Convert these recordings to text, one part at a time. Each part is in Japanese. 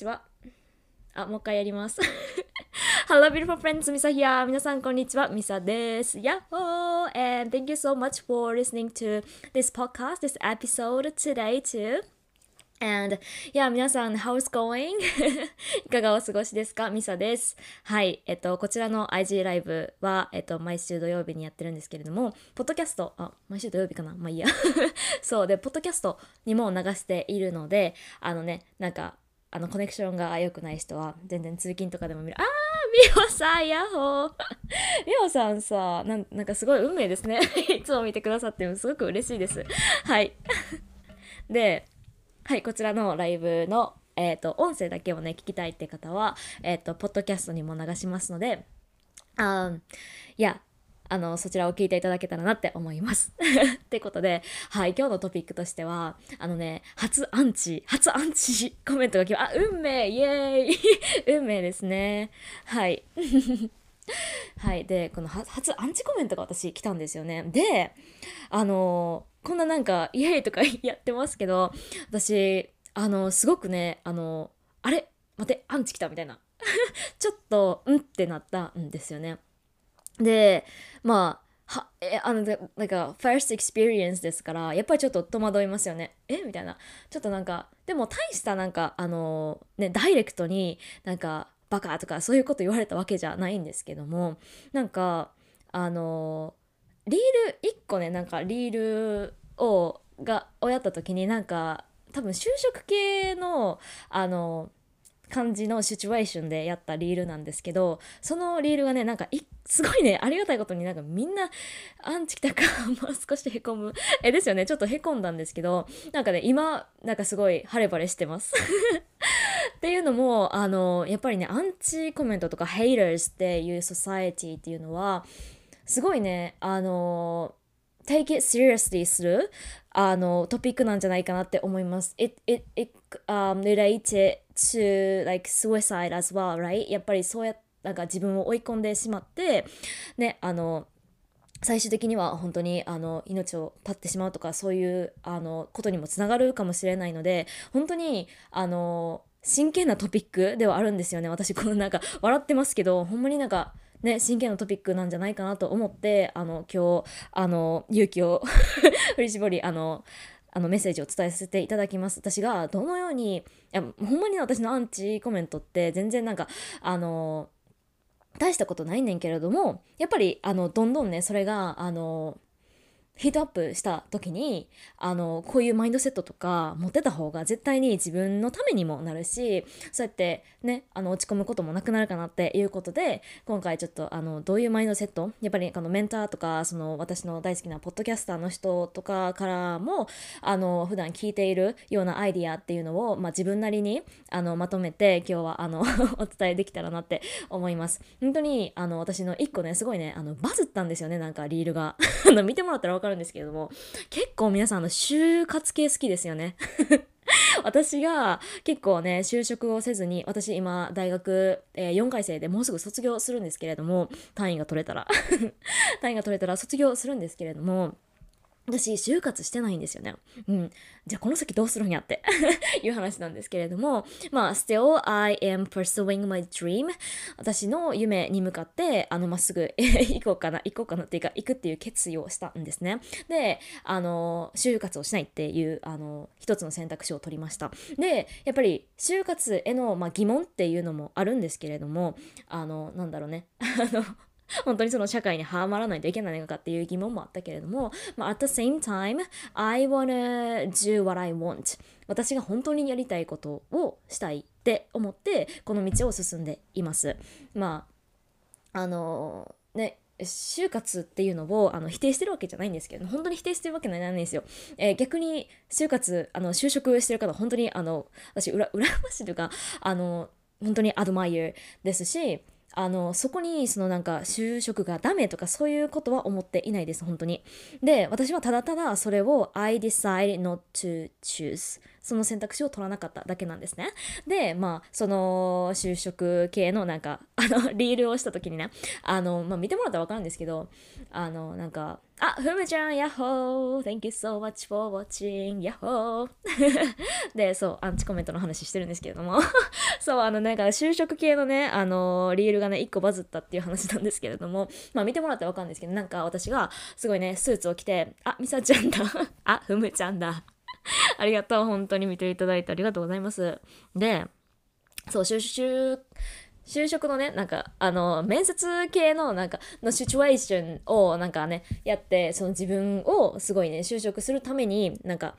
ちは。あ、もう一回やります。Hello, beautiful friends. Misa here. 皆さん、こんにちは。ミサです。Yahoo! And thank you so much for listening to this podcast, this episode today too. And yeah, 皆さん、how's going? いかがお過ごしですか？ミサです。はい。えっと、こちらの IG ライブは、えっと、毎週土曜日にやってるんですけれども、ポッドキャスト、あ、毎週土曜日かな？まあいいや。そう。で、ポッドキャストにも流しているので、あのね、なんか、あの、コネクションが良くない人は、全然通勤とかでも見る。あー、ミオさん、ヤッホー ミオさんさ、なんなんかすごい運命ですね。いつも見てくださっても、すごく嬉しいです。はい。で、はい、こちらのライブの、えっ、と、音声だけをね、聞きたいって方は、えっ、と、ポッドキャストにも流しますので、あいや、あの、そちらを聞いていただけたらなって思います。ってことで、はい、今日のトピックとしては、あのね、初アンチ、初アンチコメントが来ま、あ、運命イエーイ 運命ですね。はい。はい。で、このは初アンチコメントが私来たんですよね。で、あのこんななんか、イエーイとかやってますけど、私、あの、すごくね、あの、あれ待って、アンチ来たみたいな。ちょっと、うんってなったんですよね。で、まあ、は、え、あの、なんか、first experience ですから、やっぱりちょっと戸惑いますよね。え？みたいな。ちょっとなんか、でも大したなんか、あの、ね、ダイレクトになんか、バカとかそういうこと言われたわけじゃないんですけども、なんか、あの、リール1個ねなんかリールをがをやった時になんか多分就職系のあの感じのシチュエーションでやったリールなんですけどそのリールがねなんかすごいねありがたいことになんかみんなアンチ来たかまあ少しへこむ。えですよね。ちょっとへこんだんですけどなんかね今なんかすごい晴れ晴れしてます。っていうのもあのやっぱりねアンチコメントとかヘイターズっていうソサエティっていうのはすごいね、あの、take it seriously するあのトピックなんじゃないかなって思います。It, it, it、um, related to like suicide as well, right? やっぱりそうやなんか自分を追い込んでしまって、ね、あの、最終的には本当にあの命を絶ってしまうとかそういうあのことにもつながるかもしれないので本当にあの真剣なトピックではあるんですよね 私このなんか笑ってますけどほんまになんかね、真剣なトピックなんじゃないかなと思ってあの今日あの勇気を 振り絞りあのあのメッセージを伝えさせていただきます。私がどのようにいやほんまに私のアンチコメントって全然なんかあの大したことないねんけれどもやっぱりあのどんどんねそれがあのヒートアップした時にあのこういうマインドセットとか持ってた方が絶対に自分のためにもなるしそうやってねあの落ち込むこともなくなるかなっていうことで今回ちょっとあのどういうマインドセットやっぱりあのメンターとかその私の大好きなポッドキャスターの人とかからもあの普段聞いているようなアイディアっていうのを、まあ、自分なりにあのまとめて今日はあの お伝えできたらなって思います。本当にあの私の一個ねすごいねあのバズったんですよねなんかリールが。見てもらったら分かるんですけれども結構皆さんの就活系好きですよね。私が結構ね就職をせずに私今大学、えー4回生でもうすぐ卒業するんですけれども単位が取れたら。単位が取れたら卒業するんですけれども私就活してないんですよね。うん。じゃあこの先どうするんやって いう話なんですけれども、まあ、still I am pursuing my dream 私の夢に向かって、あの、まっすぐ 行こうかな、行こうかなっていうか、行くっていう決意をしたんですね。で、あの、就活をしないっていう、あの、一つの選択肢を取りました。で、やっぱり、就活への、まあ、疑問っていうのもあるんですけれども、あの、なんだろうね。あの、本当にその社会にはまらないといけないのかっていう疑問もあったけれども、まあ、at the same time, I wanna do what I want. 私が本当にやりたいことをしたいって思ってこの道を進んでいます。まああのね就活っていうのをあの否定してるわけじゃないんですけど本当に否定してるわけないんですよ、えー逆に就活あの就職してる方本当にあの私うら羨ましいというかあの本当にアドマイヤーですしあのそこにそのなんか就職がダメとかそういうことは思っていないです本当に。で私はただただそれを I decide not to choose その選択肢を取らなかっただけなんですね。でまあその就職系のなんかあのリールをした時にねあの、まあ、見てもらったら分かるんですけどあのなんかあ、ふむちゃん、やっほー !Thank you so much for watching! やっほー で、そう、アンチコメントの話してるんですけれども そう、あの、なんか、就職系のね、あのー、リールがね、1個バズったっていう話なんですけれども、まあ、見てもらったらわかるんですけど、なんか、私が、すごいね、スーツを着て、あ、みさちゃんだ あ、ふむちゃんだありがとう。本当に見ていただいてありがとうございます。で、そう、就職、就職のね、なんか、あの、面接系の、なんか、のシチュエーションを、なんかね、やって、その自分をすごいね、就職するために、なんか、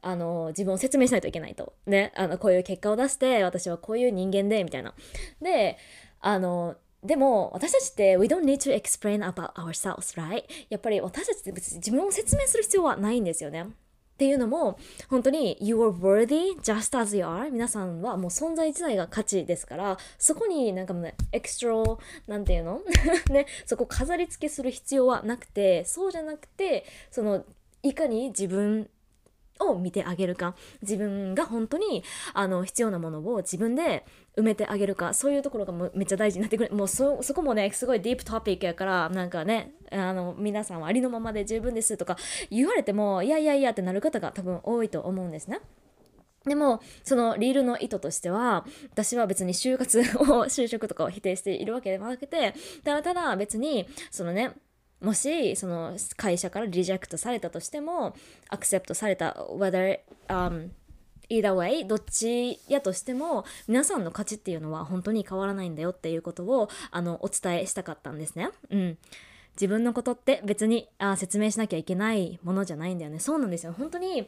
あの、自分を説明しないといけないと。ね、あの、こういう結果を出して、私はこういう人間で、みたいな。で、あの、でも、私たちって、we don't need to explain about ourselves, right? やっぱり私たちって別に自分を説明する必要はないんですよね。っていうのも本当に You are worthy just as you are 皆さんはもう存在自体が価値ですからそこになんかもうねエクストロなんていうの？ねそこ飾り付けする必要はなくてそうじゃなくてそのいかに自分を見てあげるか。自分が本当にあの必要なものを自分で埋めてあげるか。そういうところがめっちゃ大事になってくる。もうそそこもねすごいディープトピックやからなんかねあの皆さんはありのままで十分ですとか言われてもいやいやいやってなる方が多分多いと思うんですね。でも、そのリールの意図としては、私は別に就活を、就職とかを否定しているわけではなくて、ただただ別に、そのね、もしその会社からリジェクトされたとしてもアクセプトされた whether、um, either way どっちやとしても皆さんの価値っていうのは本当に変わらないんだよっていうことをあのお伝えしたかったんですね。うん。自分のことって別にあ説明しなきゃいけないものじゃないんだよね。そうなんですよ。本当に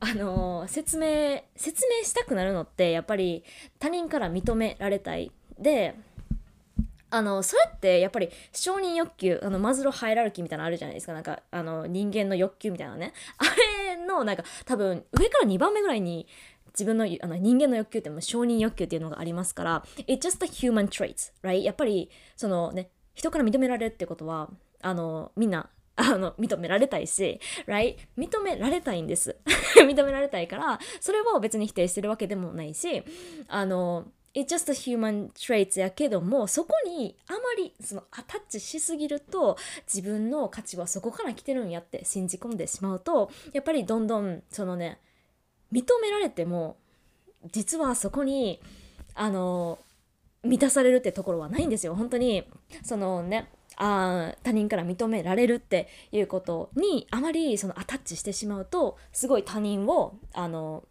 あの説明説明したくなるのってやっぱり他人から認められたい。であのそれってやっぱり承認欲求あのマズローハイラルキーみたいなのあるじゃないですか。なんかあの人間の欲求みたいなね。あれのなんか多分上から2番目ぐらいに自分のあの人間の欲求っても承認欲求っていうのがありますから It's just a human trait right? やっぱりそのね人から認められるってことはあのみんなあの認められたいし、right? 認められたいんです。認められたいからそれを別に否定してるわけでもないしあの It's just a human traits やけどもそこにあまりそのアタッチしすぎると自分の価値はそこから来てるんやって信じ込んでしまうとやっぱりどんどんそのね認められても実はそこにあの満たされるってところはないんですよ。本当にそのねあ他人から認められるっていうことにあまりそのアタッチしてしまうとすごい他人をあの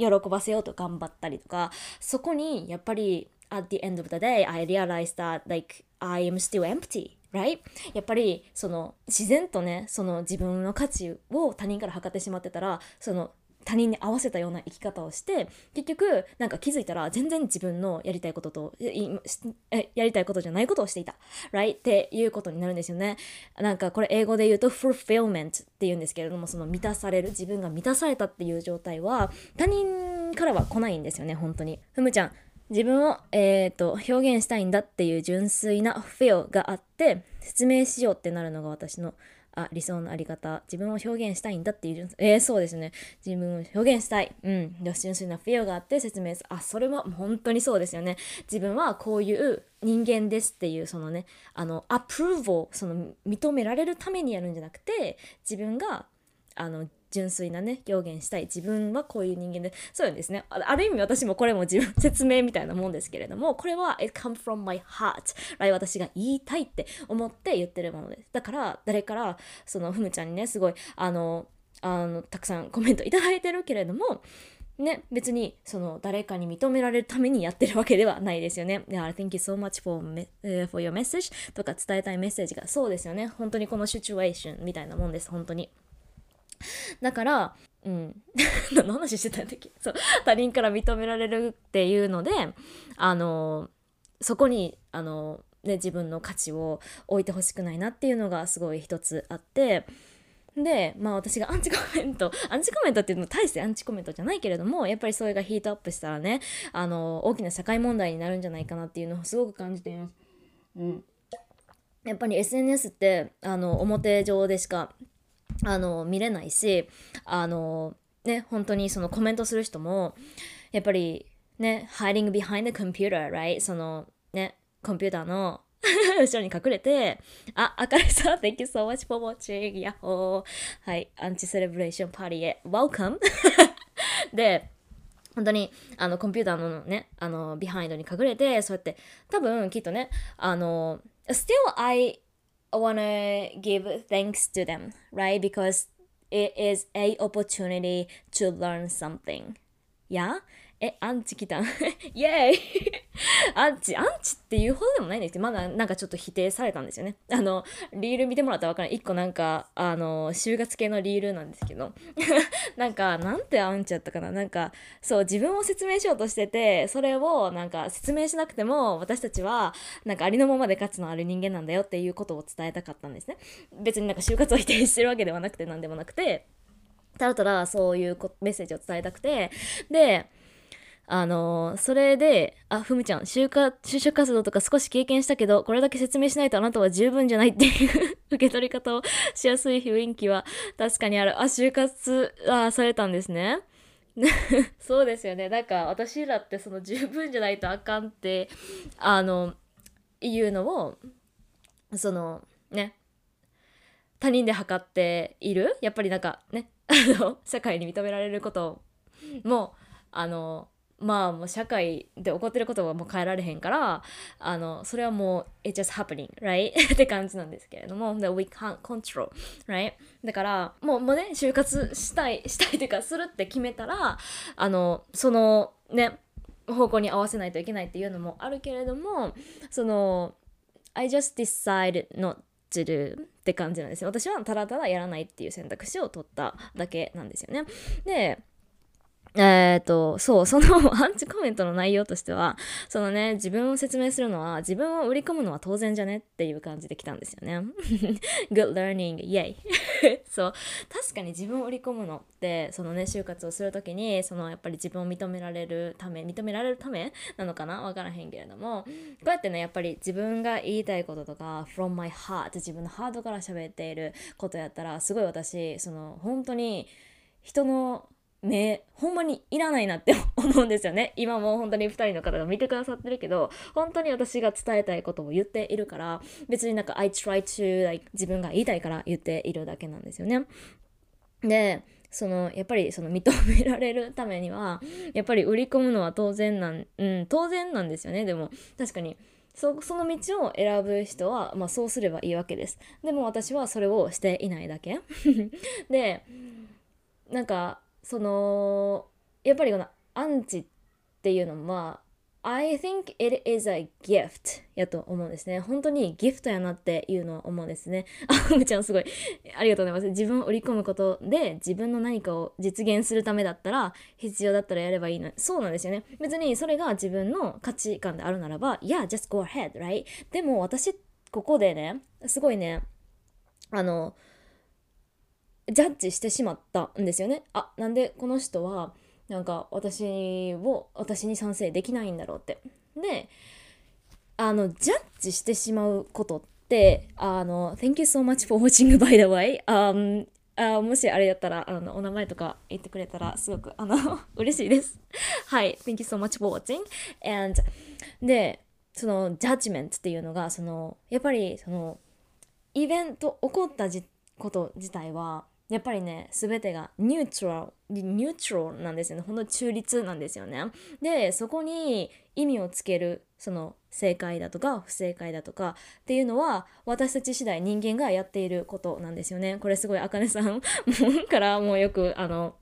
喜ばせようと頑張ったりとかそこにやっぱり at the end of the day I realized that like I am still empty right? やっぱりその自然とねその自分の価値を他人から測ってしまってたらその他人に合わせたような生き方をして結局なんか気づいたら全然自分のやりたいこととやりたいことじゃないことをしていた。Right っていうことになるんですよね。なんかこれ英語で言うと fulfillment っていうんですけれどもその満たされる自分が満たされたっていう状態は他人からは来ないんですよね本当に。ふむちゃん自分を、えーと、表現したいんだっていう純粋な feel があって説明しようってなるのが私のあ理想のあり方。自分を表現したいんだっていうえー、そうですね。自分を表現したい。うん。純粋なフィアがあって説明する。あそれは本当にそうですよね。自分はこういう人間ですっていうそのねあのアプローブをその認められるためにやるんじゃなくて自分があの純粋なね表現したい自分はこういう人間でそうですねある意味私もこれも自分説明みたいなもんですけれどもこれは it come from my heart 来私が言いたいって思って言ってるものですだから誰からそのふむちゃんにねすごいあのあのたくさんコメントいただいてるけれどもね、別にその誰かに認められるためにやってるわけではないですよね。だから Thank you so much for, me, uh, for your message とか伝えたいメッセージがそうですよね。本当にこのシチュエーションみたいなもんです。本当に。だからうん 何の話してたんだっけ？そう他人から認められるっていうのであのそこにあの、ね、自分の価値を置いてほしくないなっていうのがすごい一つあってでまあ私がアンチコメントアンチコメントっていうのも大してアンチコメントじゃないけれどもやっぱりそれがヒートアップしたらねあの大きな社会問題になるんじゃないかなっていうのをすごく感じています。うん、やっぱり SNS ってあの表上でしかあの見れないしあのね本当にそのコメントする人もやっぱりね hiding behind the computer right? そのねコンピューターの 後ろに隠れて、あ、明るさん、Thank you so much for watching! ヤッホーはい、 anti-celebration party へ Welcome! で、本当にあのコンピューターのね、あの behind に隠れて、そうやって多分きっとね、あの、Still I wanna give thanks to them, right? Because it is a opportunity to learn something. Yeah? え、アンチ来た イエーイアンチ、アンチっていうほどでもないんですけど、まだなんかちょっと否定されたんですよね。あの、リール見てもらったらわからない。一個なんか、あの、就活系のリールなんですけど、なんか、なんてアンチやったかな。なんか、そう、自分を説明しようとしてて、それをなんか説明しなくても、私たちは、なんかありのままで価値のある人間なんだよっていうことを伝えたかったんですね。別になんか就活を否定してるわけではなくて、なんでもなくて、ただただそういうメッセージを伝えたくて、で、あのー、それで、あ、ふむちゃん、就就職活動とか少し経験したけど、これだけ説明しないとあなたは十分じゃないっていう受け取り方をしやすい雰囲気は確かにある。あ、就活、あ、されたんですね。そうですよね。なんか私らってその十分じゃないとあかんって、あの、いうのを、その、ね、他人で測っているやっぱりなんかね、あの、社会に認められることも、あの、まあもう社会で起こってることはもう変えられへんからあのそれはもう it's just happening right? って感じなんですけれども we can't control right? だからもうもうね就活したいしたいというかするって決めたらあのそのね方向に合わせないといけないっていうのもあるけれどもその I just decide not to do って感じなんですよ。私はただただやらないっていう選択肢を取っただけなんですよね。でえっ、と、そう、そのアンチコメントの内容としては、そのね、自分を説明するのは、自分を売り込むのは当然じゃねっていう感じで来たんですよね。Good learning, yay! そう、確かに自分を売り込むのって、そのね、就活をするときに、そのやっぱり自分を認められるため、認められるためなのかな？わからへんけれども、こうやってね、やっぱり自分が言いたいこととか、from my heart 自分のハートから喋っていることやったら、すごい私、その、本当に人の目ほんまにいらないなって 思うんですよね。今も本当に2人の方が見てくださってるけど本当に私が伝えたいことを言っているから別になんか I try to like 自分が言いたいから言っているだけなんですよね。でそのやっぱりその認められるためにはやっぱり売り込むのは当然なん、うん、当然なんですよね。でも確かにそその道を選ぶ人は、まあ、そうすればいいわけです。でも私はそれをしていないだけ。でなんかそのやっぱりこのアンチっていうのは I think it is a gift やと思うんですね。本当にギフトやなっていうのは思うんですね。あ、むちゃんすごい。ありがとうございます。自分を売り込むことで自分の何かを実現するためだったら必要だったらやればいいの。そうなんですよね。別にそれが自分の価値観であるならば、Yeah, just go ahead, right? でも私、ここでね、すごいね、あの、ジャッジしてしまったんですよね。あなんでこの人はなんか私を私に賛成できないんだろうって。であのジャッジしてしまうことってあの Thank you so much for watching by the way、um, あもしあれやったらあのお名前とか言ってくれたらすごくあの 嬉しいです。はい。Thank you so much for watching. And でそのジャッジメントっていうのがそのやっぱりそのイベント起こったこと自体はやっぱりね全てがニュートラルニュートラルなんですよね。ほんと中立なんですよね。でそこに意味をつけるその正解だとか不正解だとかっていうのは私たち次第人間がやっていることなんですよね。これすごいあかねさん からもうよくあの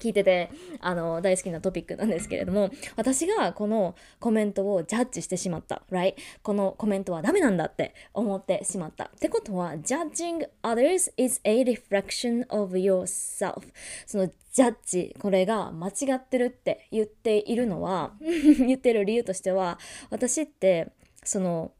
聞いててあの大好きなトピックなんですけれども私がこのコメントをジャッジしてしまった right? このコメントはダメなんだって思ってしまった。ってことは judging others is a reflection of yourself. そのジャッジこれが間違ってるって言っているのは 言ってる理由としては私ってその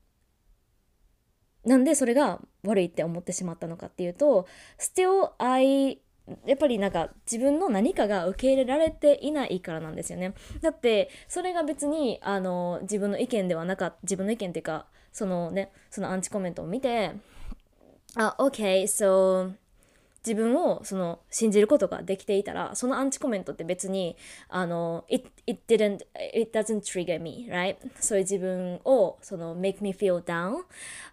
なんでそれが悪いって思ってしまったのかっていうと still I やっぱりなんか自分の何かが受け入れられていないからなんですよね。だってそれが別にあの自分の意見ではなかった自分の意見っていうかそのねそのアンチコメントを見てあ OK so 自分をその信じることができていたらそのアンチコメントって別にあの it, it didn't it doesn't trigger me right? そういう自分をその make me feel down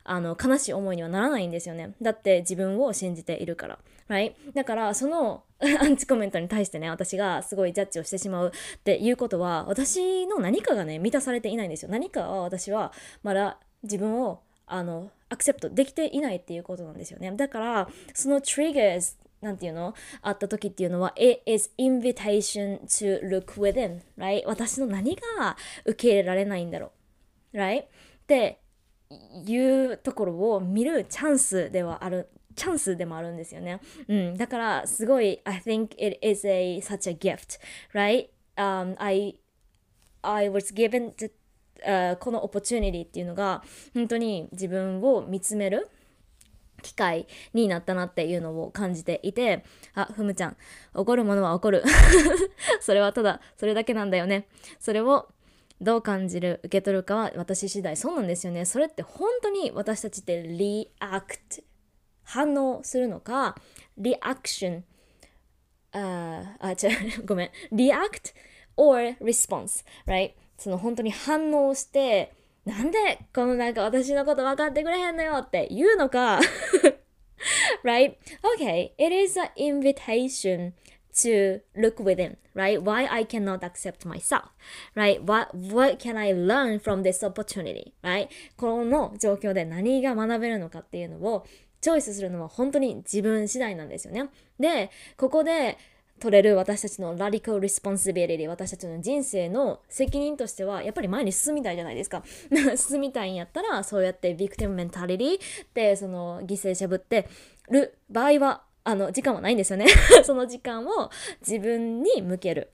あの悲しい思いにはならないんですよね。だって自分を信じているから。Right? だからその アンチコメントに対してね私がすごいジャッジをしてしまうっていうことは私の何かがね満たされていないんですよ。何かは私はまだ自分をあのアクセプトできていないっていうことなんですよね。だからその triggers なんていうのあった時っていうのは It is invitation to look within right? 私の何が受け入れられないんだろう。Right? っていうところを見るチャンスではある。チャンスでもあるんですよね。うん、だからすごい I think it is a such a gift, right? Um, I I was given the この opportunity っていうのが本当に自分を見つめる機会になったなっていうのを感じていてあふむちゃん怒るものは怒る。それはただそれだけなんだよね。それをどう感じる受け取るかは私次第。そうなんですよね。それって本当に私たちって react 反応するのかリアクションああ違うごめんリアクト or response right その本当に反応してなんでこのなんか私のこと分かってくれへんのよって言うのか right? Okay, it is an invitation to look within, right? Why I cannot accept myself, right? What, what can I learn from this opportunity, right? この状況で何が学べるのかっていうのをチョイスするのは本当に自分次第なんですよね。で、ここで取れる私たちの radical responsibility 私たちの人生の責任としてはやっぱり前に進みたいじゃないですか。進みたいんやったらそうやって victim mentality でその犠牲者ぶってる場合はあの時間はないんですよね。その時間を自分に向ける。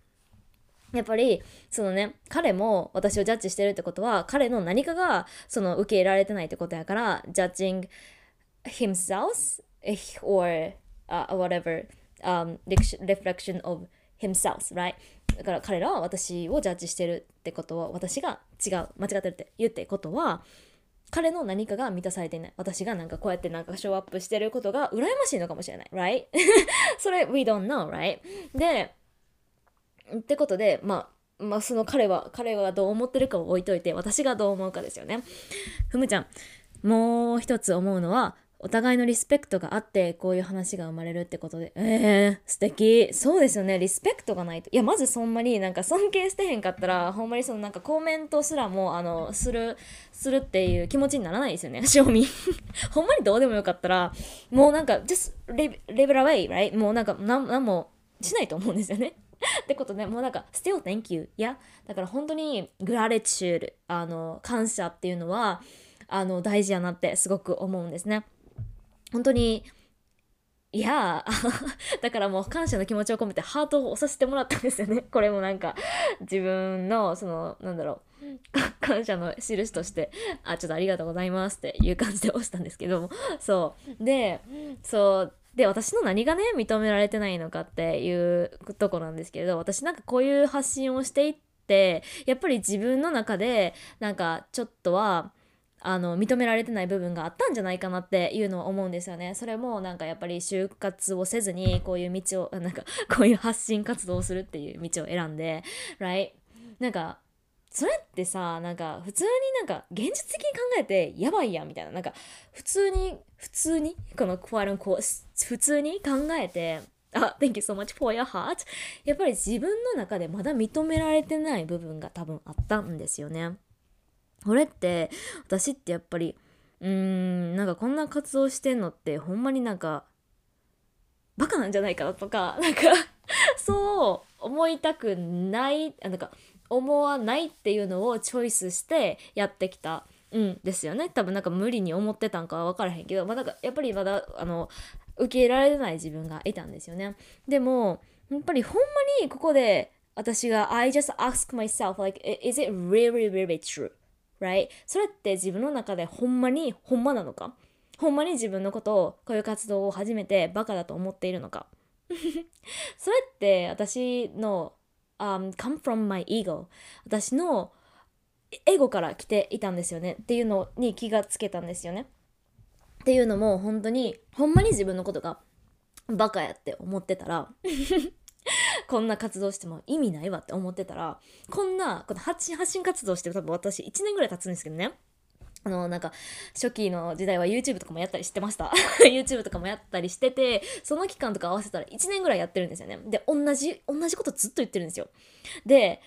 やっぱりそのね彼も私をジャッジしてるってことは彼の何かがその受け入れられてないってことやから judging himself or、uh, whatever um, reflection of himself, right? だから彼らは私をジャッジしてるってことは私が違う間違ってるって言ってことは彼の何かが満たされていない私がなんかこうやってなんかショーアップしてることが羨ましいのかもしれない right? それ we don't know right? でってことでまあまあその彼は彼がどう思ってるかを置いといて私がどう思うかですよねふむちゃんもう一つ思うのはお互いのリスペクトがあってこういう話が生まれるってことで。えー、素敵。そうですよね。リスペクトがないと。いやまずそんなになんか尊敬してへんかったらほんまにそのなんかコメントすらもあのするするっていう気持ちにならないですよね。賞味。ほんまにどうでもよかったらもうなんか just live, live away right? もうなんか何もしないと思うんですよね。ってことでもうなんか still thank you. いやだから本当にグラレチュールあの感謝っていうのはあの大事やなってすごく思うんですね。本当にいや だからもう感謝の気持ちを込めてハートを押させてもらったんですよね。これもなんか自分のそのなんだろう 感謝の印としてあちょっとありがとうございますっていう感じで押したんですけども。そう。でそう。で私の何がね認められてないのかっていうとこなんですけれど私なんかこういう発信をしていってやっぱり自分の中でなんかちょっとはあの認められてない部分があったんじゃないかなっていうのは思うんですよね。それもなんかやっぱり就活をせずにこういう道をなんかこういう発信活動をするっていう道を選んで right なんかそれってさなんか普通になんか現実的に考えてやばいやんみたいななんか普通に普通にこのクワルンコ普通に考えてあ、Thank you so much for your heart やっぱり自分の中でまだ認められてない部分が多分あったんですよね。これって私ってやっぱりうーんなんかこんな活動してんのってほんまになんかバカなんじゃないかなとか なんかそう思いたくないなんか思わないっていうのをチョイスしてやってきたうんですよね。多分なんか無理に思ってたんかは分からへんけど、まあ、なんかやっぱりまだあの受け入れられない自分がいたんですよね。でもやっぱりほんまにここで私が I just ask myself like is it really really true? Right? それって自分の中でほんまにほんまなのか？ほんまに自分のことをこういう活動を始めてバカだと思っているのか？それって私の、um, come from my ego. 私のエゴから来ていたんですよね？っていうのに気がつけたんですよね？っていうのも本当にほんまに自分のことがバカやって思ってたら こんな活動しても意味ないわって思ってたらこんなこの発信発信活動してる多分私1年ぐらい経つんですけどねあの、なんか、初期の時代は YouTube とかもやったりしてました。YouTube とかもやったりしてて、その期間とか合わせたら1年ぐらいやってるんですよね。で、同じ、同じことずっと言ってるんですよ。で、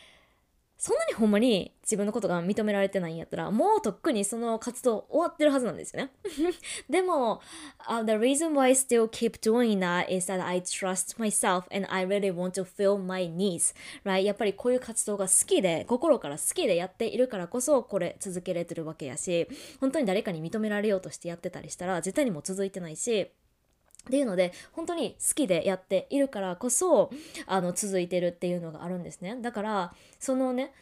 そんなにほんまに自分のことが認められてないんやったらもうとっくにその活動終わってるはずなんですよね。でも、uh, The reason why I still keep doing that is that I trust myself and I really want to feel my needs right? やっぱりこういう活動が好きで心から好きでやっているからこそこれ続けれてるわけやし本当に誰かに認められようとしてやってたりしたら絶対にもう続いてないしっていうので本当に好きでやっているからこそあの続いてるっていうのがあるんですね。だからそのね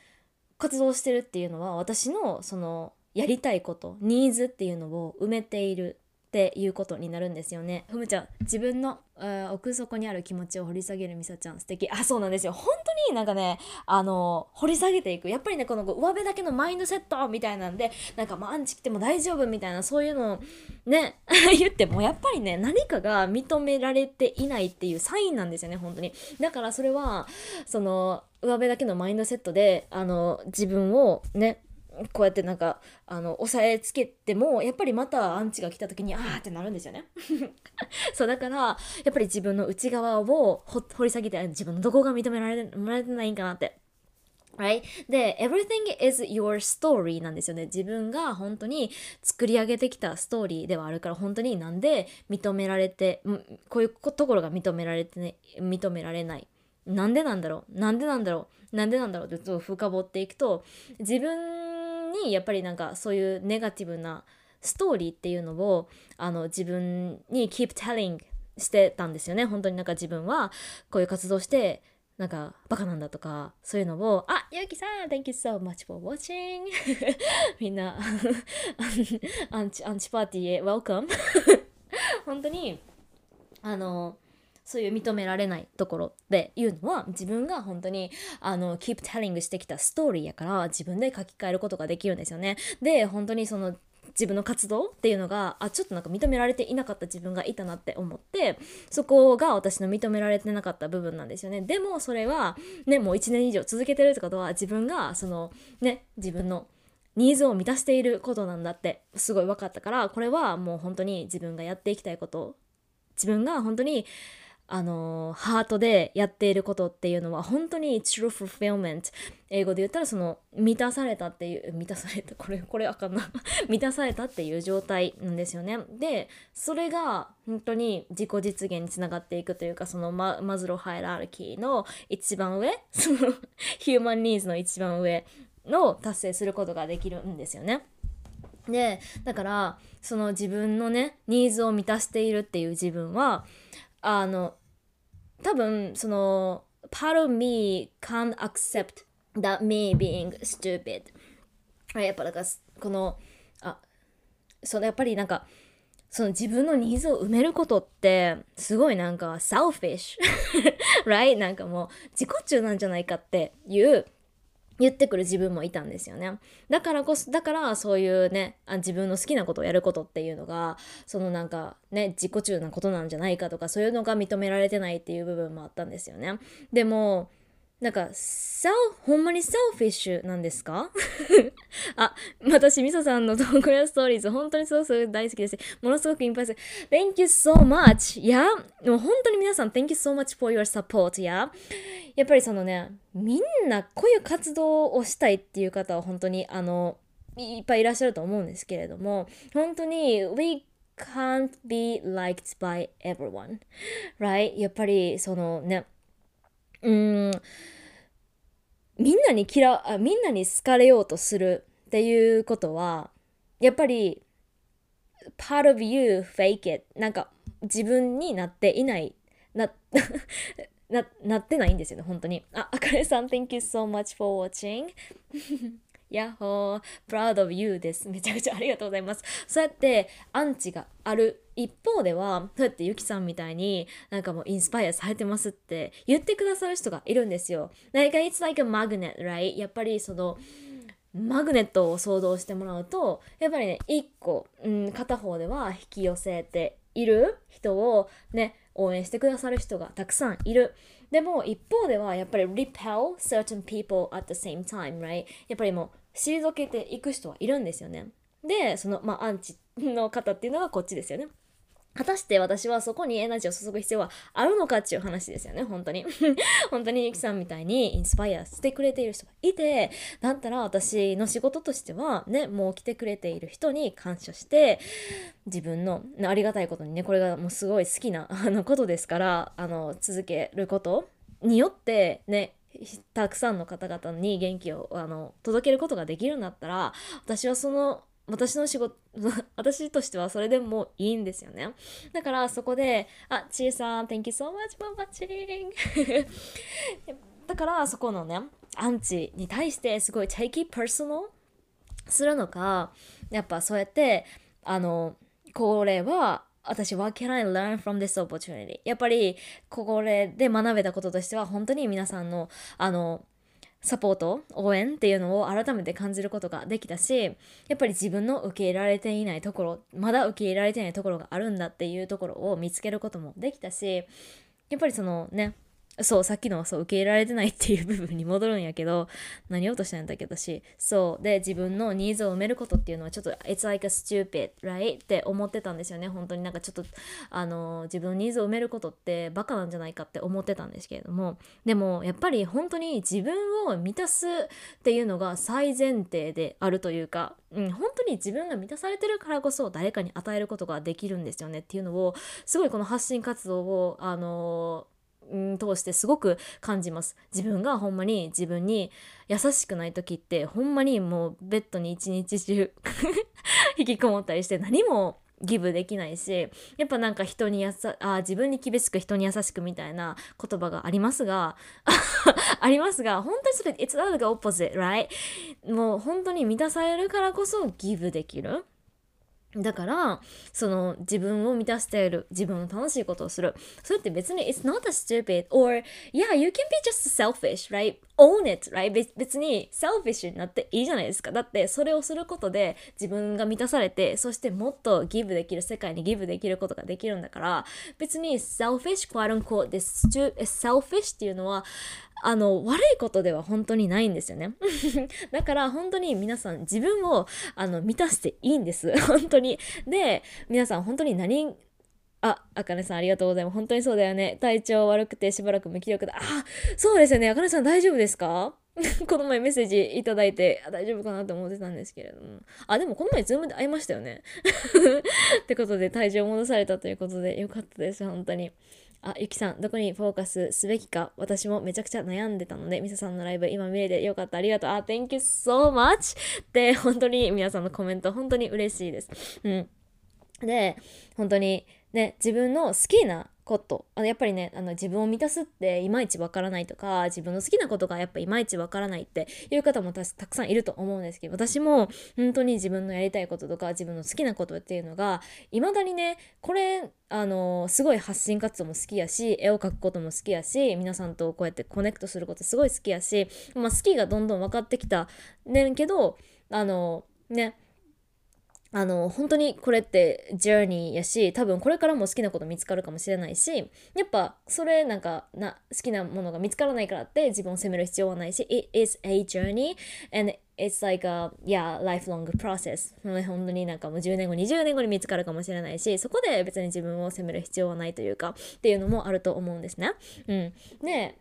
活動してるっていうのは私のそのやりたいことニーズっていうのを埋めているっていうことになるんですよね。ふむちゃん自分の、えー、奥底にある気持ちを掘り下げるみさちゃん素敵。あそうなんですよ。本当になんかねあの掘り下げていく。やっぱりねこの上辺だけのマインドセットみたいなんでなんかまあアンチ来ても大丈夫みたいなそういうのをね 言ってもやっぱりね何かが認められていないっていうサインなんですよね本当に。だからそれはその上辺だけのマインドセットであの自分をねこうやってなんかあの押さえつけてもやっぱりまたアンチが来た時にあーってなるんですよね そうだからやっぱり自分の内側を掘り下げて自分のどこが認められられてないんかなって Right? で、everything is your story なんですよね。自分が本当に作り上げてきたストーリーではあるから、本当になんで認められて、こういうところが認められて、ね、認められない。なんでなんだろう？なんでなんだろう？なんでなんだろう？ってちょっと深掘っていくと、自分にやっぱりなんかそういうネガティブなストーリーっていうのをあの自分に keep telling してたんですよね。本当になんか自分はこういう活動してなんかバカなんだとかそういうのをあゆうきさん Thank you so much for watching みんなアンチアンチパーティーへ Welcome 本当にあのそういう認められないところっていうのは自分が本当にあの keep telling してきたストーリーやから自分で書き換えることができるんですよね。で本当にその自分の活動っていうのがあちょっとなんか認められていなかった自分がいたなって思ってそこが私の認められてなかった部分なんですよねでもそれはねもう1年以上続けてるってことは自分がそのね自分のニーズを満たしていることなんだってすごい分かったからこれはもう本当に自分がやっていきたいこと自分が本当にあのハートでやっていることっていうのは本当に true fulfillment 英語で言ったらその満たされたっていう満たされた これこれあかんな。満たされたっていう状態なんですよね。でそれが本当に自己実現につながっていくというかそのママズローハイラルキーの一番上 そのヒューマンニーズの一番上の達成することができるんですよね。でだからその自分のねニーズを満たしているっていう自分はあの多分その part of me can't accept that me being stupid. やっぱだからこのあそのやっぱりなんかその自分のニーズを埋めることってすごいなんか selfish. Right? なんかもう自己中なんじゃないかっていう言ってくる自分もいたんですよね。だからこそ、だからそういうね、あ自分の好きなことをやることっていうのが、そのなんかね、自己中なことなんじゃないかとか、そういうのが認められてないっていう部分もあったんですよね。でも、なんか、 self、ほんまに selfish なんですか？あ、私、ミサさんのトークやストーリーズ、本当にすごく大好きです。ものすごく inspires。Thank you so much! いや、もう本当に皆さん、Thank you so much for your support! や、やっぱりそのね、みんなこういう活動をしたいっていう方は本当に、あの、いっぱいいらっしゃると思うんですけれども、本当に、We can't be liked by everyone. Right? やっぱり、そのね、うん、みんなに嫌あみんなに好かれようとするっていうことはやっぱり part of you fake it なんか自分になっていない。な ななってないんですよね本当に。ああかねさん thank you so much for watching やっほー proud of you です。めちゃくちゃありがとうございます。そうやってアンチがある。一方ではそうやってゆきさんみたいになんかもうインスパイアされてますって言ってくださる人がいるんですよ。like it's like a magnet right? やっぱりそのマグネットを想像してもらうとやっぱりね一個、うん、片方では引き寄せている人をね応援してくださる人がたくさんいる。でも一方ではやっぱり repel certain people at the same time right? やっぱりもう退けていく人はいるんですよね。でそのまあアンチの方っていうのがこっちですよね。果たして私はそこにエナジーを注ぐ必要はあるのかっていう話ですよね、本当に。本当にゆきさんみたいにインスパイアしてくれている人がいて、だったら私の仕事としてはね、もう来てくれている人に感謝して、自分のありがたいことにね、これがもうすごい好きな あのことですから、あの、続けることによってね、たくさんの方々に元気をあの届けることができるんだったら私はその私の仕事 私としてはそれでもいいんですよねだからそこで「あちえさん Thank you so much for watching 」だからそこのねアンチに対してすごい take it personal するのかやっぱそうやってあのこれは私、What can I learn from this opportunity? やっぱり、これで学べたこととしては、本当に皆さんの、あの、サポート応援っていうのを改めて感じることができたしやっぱり自分の受け入れられていないところまだ受け入れられていないところがあるんだっていうところを見つけることもできたしやっぱりそのねそうさっきのそう受け入れられてないっていう部分に戻るんやけど 何をとしたんだけどしそうで自分のニーズを埋めることっていうのはちょっと It's like a stupid right? って思ってたんですよね。本当に。なんかちょっとあの自分のニーズを埋めることってバカなんじゃないかって思ってたんですけれども。でもやっぱり本当に自分を満たすっていうのが最前提であるというかうん、本当に自分が満たされてるからこそ誰かに与えることができるんですよねっていうのをすごいこの発信活動をあのん通してすごく感じます。自分がほんまに自分に優しくない時ってほんまにもうベッドに一日中 引きこもったりして何もギブできないしやっぱなんか人にやさあ自分に厳しく人に優しくみたいな言葉がありますが ありますが本当にそれ It's not the opposite right? もう本当に満たされるからこそギブできる。だからその自分を満たしている自分の楽しいことをするそれって別に It's not a stupid or yeah you can be just selfish right own it right? 別に selfish になっていいじゃないですか。だってそれをすることで自分が満たされてそしてもっとギブできる世界にギブできることができるんだから別に selfish quote unquote this selfish っていうのはあの悪いことでは本当にないんですよね。だから本当に皆さん自分をあの満たしていいんです。本当に。で皆さん本当に何あ、あかねさんありがとうございます。本当にそうだよね。体調悪くてしばらく無気力だ。あ、そうですよね。あかねさん大丈夫ですか？この前メッセージいただいて大丈夫かなって思ってたんですけれども。あ、でもこの前ズームで会いましたよね。ってことで体調戻されたということでよかったです。本当に。あ、ゆきさん、どこにフォーカスすべきか、私もめちゃくちゃ悩んでたので、みささんのライブ今見れてよかった、ありがとう。あ、Thank you so much! で、本当に皆さんのコメント、本当に嬉しいです。うん。で、本当にね、自分の好きなことあのやっぱりねあの自分を満たすっていまいちわからないとか自分の好きなことがやっぱいまいちわからないっていう方もたくさんいると思うんですけど私も本当に自分のやりたいこととか自分の好きなことっていうのがいまだにねこれあのすごい発信活動も好きやし絵を描くことも好きやし皆さんとこうやってコネクトすることすごい好きやし、まあ、好きがどんどん分かってきたねんけどあのねあの、本当にこれってジャーニーやし、多分これからも好きなこと見つかるかもしれないし、やっぱそれなんかな好きなものが見つからないからって自分を責める必要はないし、It is a journey and it's like a, yeah, lifelong process. 本当になんかもう10年後、20年後に見つかるかもしれないし、そこで別に自分を責める必要はないというか、っていうのもあると思うんですね。うん。で、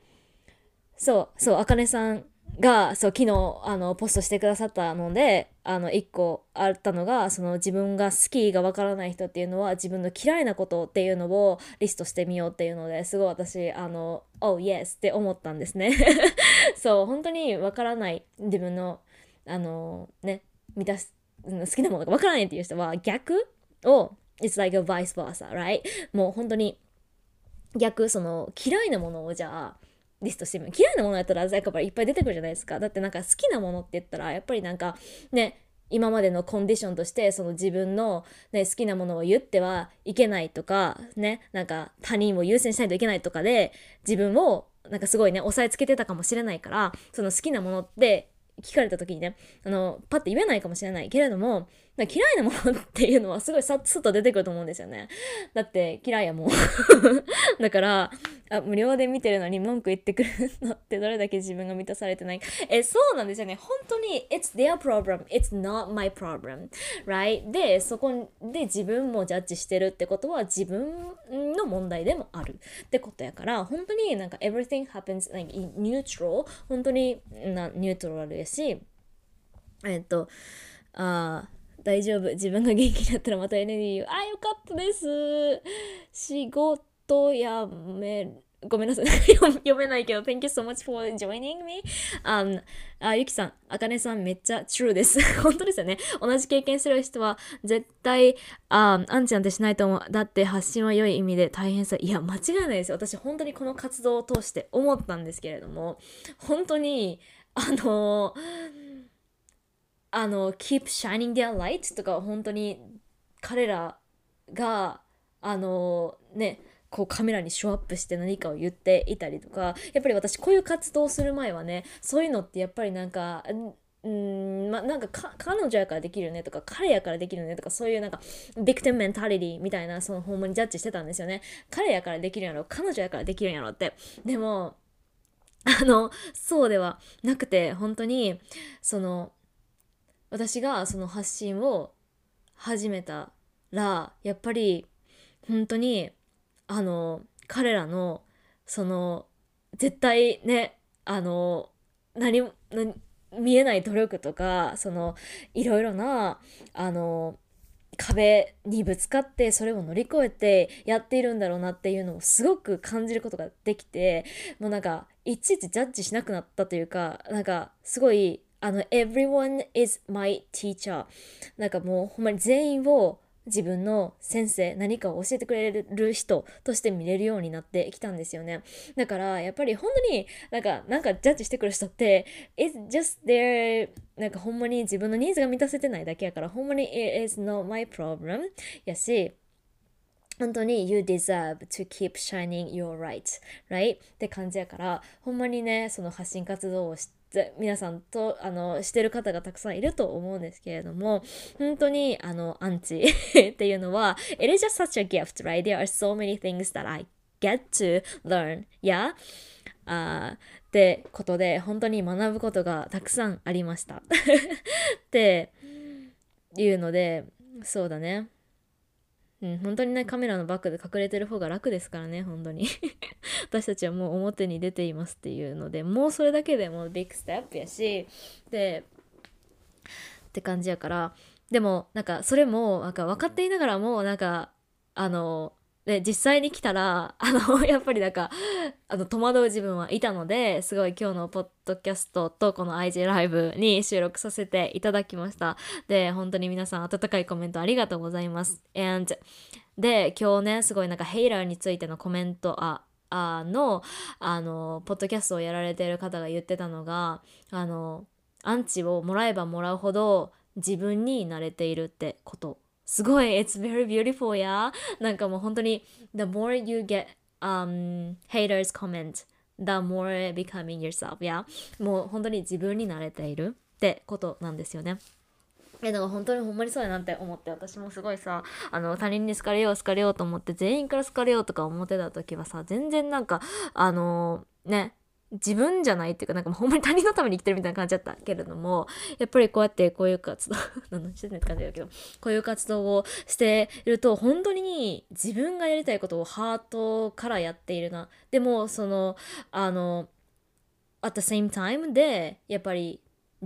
そう、そう、あかねさんがそう昨日あのポストしてくださったのであの1個あったのがその自分が好きがわからない人っていうのは自分の嫌いなことっていうのをリストしてみようっていうのですごい私あの「Oh yes」って思ったんですね。そう本当にわからない自分のあのね満たす好きなものがわからないっていう人は逆を It's like a vice versa right? もう本当に逆その嫌いなものをじゃあリストしてみる嫌いなものやったら鮮やっぱいっぱい出てくるじゃないですか。だってなんか好きなものって言ったらやっぱりなんかね今までのコンディションとしてその自分の、ね、好きなものを言ってはいけないとかねなんか他人を優先しないといけないとかで自分をなんかすごいね押さえつけてたかもしれないからその好きなものって聞かれた時にねあのパッて言えないかもしれないけれども嫌いなものっていうのはすごいさっすと出てくると思うんですよね。だって嫌いやもん。だからあ無料で見てるのに文句言ってくるのってどれだけ自分が満たされてないか。えそうなんですよね。本当に It's their problem. It's not my problem. Right? でそこで自分もジャッジしてるってことは自分の問題でもある。ってことやから本当になんか everything happens like neutral. 本当になニュートラルやしえっとあ大丈夫。自分が元気になったらまたエネルギーあよかったです。仕事やめごめんなさい。読めないけど。Thank you so much for joining me、um, あゆきさん。あかねさんめっちゃ true です。本当ですよね。同じ経験してる人は絶対ああんちゃんてしないと思う。だって発信は良い意味で大変さ。いや間違いないです。よ私本当にこの活動を通して思ったんですけれども。本当にあのあの keep shining their light とか本当に彼らがあのねこうカメラにショーアップして何かを言っていたりとかやっぱり私こういう活動をする前はねそういうのってやっぱりなんかうんまなんか彼女やからできるよねとか彼やからできるよねとかそういうなんかビクティブメンタリティみたいなそのほんまにジャッジしてたんですよね。彼やからできるやろ彼女やからできるんやろって。でもあのそうではなくて本当にその私がその発信を始めたらやっぱり本当にあの彼らのその絶対ねあの何見えない努力とかそのいろいろなあの壁にぶつかってそれを乗り越えてやっているんだろうなっていうのをすごく感じることができてもうなんかいちいちジャッジしなくなったというかなんかすごいあの everyone is my teacher. なんかもうほんまに全員を自分の先生何かを教えてくれる人として見れるようになってきたんですよね。だからやっぱり本当になんかなんかジャッジしてくる人って It's just their なんかほんまに自分のニーズが満たせてないだけやからほんまに It is not my problem やし本当に You deserve to keep shining your light right? って感じやからほんまにねその発信活動をして皆さんとあのしてる方がたくさんいると思うんですけれども本当にあのアンチ っていうのは It is just such a gift right? There are so many things that I get to learn. Yeah? あってことで本当に学ぶことがたくさんありました。っていうのでそうだね。うん、本当にねカメラのバックで隠れてる方が楽ですからね本当に。私たちはもう表に出ていますっていうのでもうそれだけでもうビッグステップやしでって感じやから。でもなんかそれもなんか分かっていながらもなんかあので実際に来たら あのやっぱりなんかあの戸惑う自分はいたのですごい今日のポッドキャストとこの IG ライブに収録させていただきました。で本当に皆さん温かいコメントありがとうございます。And で今日ねすごいなんかヘイラーについてのコメントああのあのポッドキャストをやられてる方が言ってたのがあのアンチをもらえばもらうほど自分に慣れているってこと。すごい It's very beautiful やなんかもう本当に The more you get、um, haters comment the more becoming yourself やもう本当に自分に慣れているってことなんですよね。えだか本当にほんまにそうやなって思って私もすごいさあの他人に好かれよう好かれようと思って全員から好かれようとか思ってた時はさ全然なんかあのね自分じゃないっていうかなんかもう ほんまに他人のために生きてるみたいな感じだったけれどもやっぱりこうやってこういう活動 何してんねって感じだけどこういう活動をしていると本当に自分がやりたいことをハートからやっているな。でもそのあの at the same time でやっぱり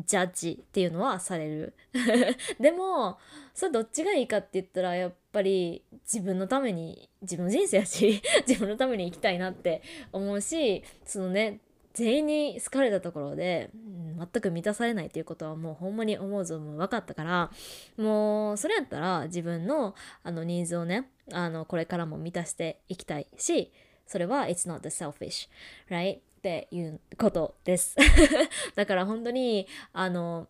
ジャッジっていうのはされる。でもそれどっちがいいかって言ったらやっぱり自分のために自分の人生やし自分のために生きたいなって思うしそのね全員に好かれたところで、うん、全く満たされないっていうことはもうほんまに思うぞも分かったからもうそれやったら自分のあのニーズをねあのこれからも満たしていきたいしそれは It's not the selfish right? っていうことです。だから本当にあの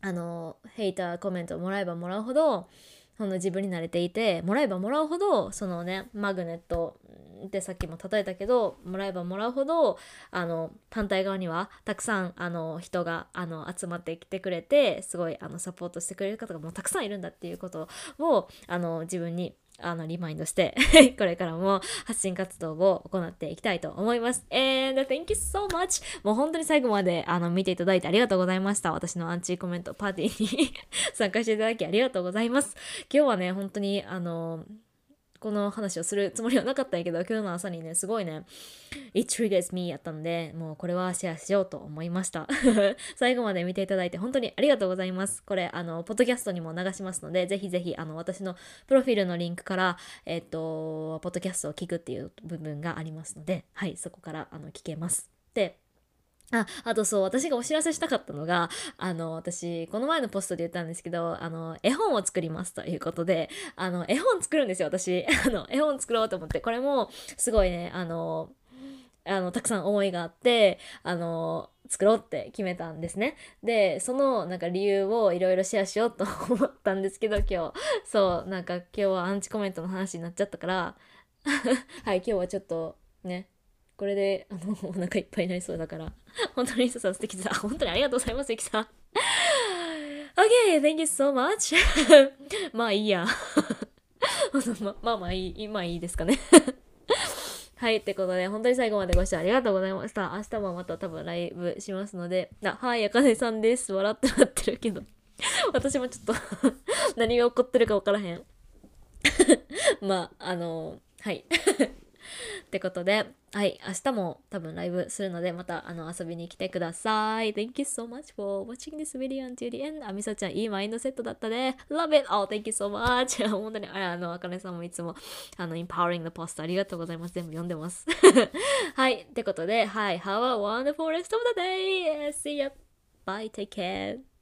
あのヘイターコメントをもらえばもらうほどその自分に慣れていてもらえばもらうほどそのねマグネットってさっきも例えたけどもらえばもらうほどあの反対側にはたくさんあの人があの集まってきてくれてすごいあのサポートしてくれる方がもうたくさんいるんだっていうことをあの自分にあのリマインドしてこれからも発信活動を行っていきたいと思います。And thank you so much! もう本当に最後まであの見ていただいてありがとうございました。私のアンチコメントパーティーに 参加していただきありがとうございます。今日はね、本当にあのこの話をするつもりはなかったんやけど、今日の朝にね、すごいね、It triggers me やったので、もうこれはシェアしようと思いました。最後まで見ていただいて本当にありがとうございます。これ、あの、ポッドキャストにも流しますので、ぜひぜひ、あの、私のプロフィールのリンクから、えっと、ポッドキャストを聞くっていう部分がありますので、はい、そこから、あの、聞けます。で、あ、あとそう、私がお知らせしたかったのが、あの、私、この前のポストで言ったんですけど、あの、絵本を作りますということで、あの、絵本作るんですよ、私。あの、絵本作ろうと思って、これも、すごいね、あの、あの、たくさん思いがあって、あの、作ろうって決めたんですね。で、そのなんか理由をいろいろシェアしようと思ったんですけど、今日。そう、なんか今日はアンチコメントの話になっちゃったから、はい、今日はちょっとね、これで、あの、お腹いっぱいになりそうだから、本当にさん素敵だ。本当にありがとうございます、ゆきさん。Okay, thank you so much. まあいいや。ままあまあいい、まあいいですかね。はい、ってことで、本当に最後までご視聴ありがとうございました。明日もまた多分ライブしますので、あ、はい、あかねさんです。笑ってなってるけど。私もちょっと何が起こってるか分からへん。まあ、あのはい。ってことで、はい、明日も多分ライブするので、またあの遊びに来てください。Thank you so much for watching this video until the end. あみさちゃん、いいマインドセットだったね。Love it! Oh, thank you so much! 本当に、ああの、あかねさんもいつも、あの、empowering the post ありがとうございます。全部読んでます。はい、ってことで、はい、Have a wonderful rest of the day! See ya! Bye! Take care!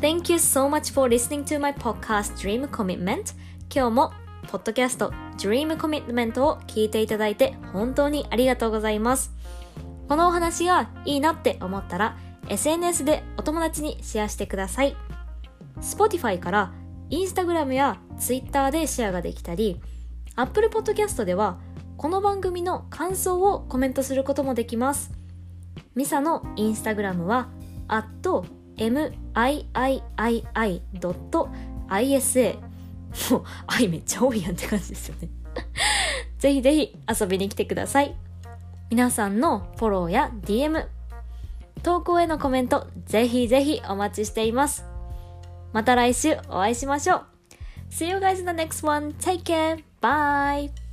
Thank you so much for listening to my podcast Dream Commitment. 今日もポッドキャスト Dream Commitment を聞いていただいて本当にありがとうございます。このお話がいいなって思ったら SNS でお友達にシェアしてください。Spotify から Instagram や Twitter でシェアができたり Apple Podcast ではこの番組の感想をコメントすることもできます。ミサのインスタグラムは miii.isa もう愛めっちゃ多いやんって感じですよね ぜひぜひ遊びに来てください皆さんのフォローや DM 投稿へのコメントぜひぜひお待ちしていますまた来週お会いしましょう See you guys in the next one. Take care. Bye.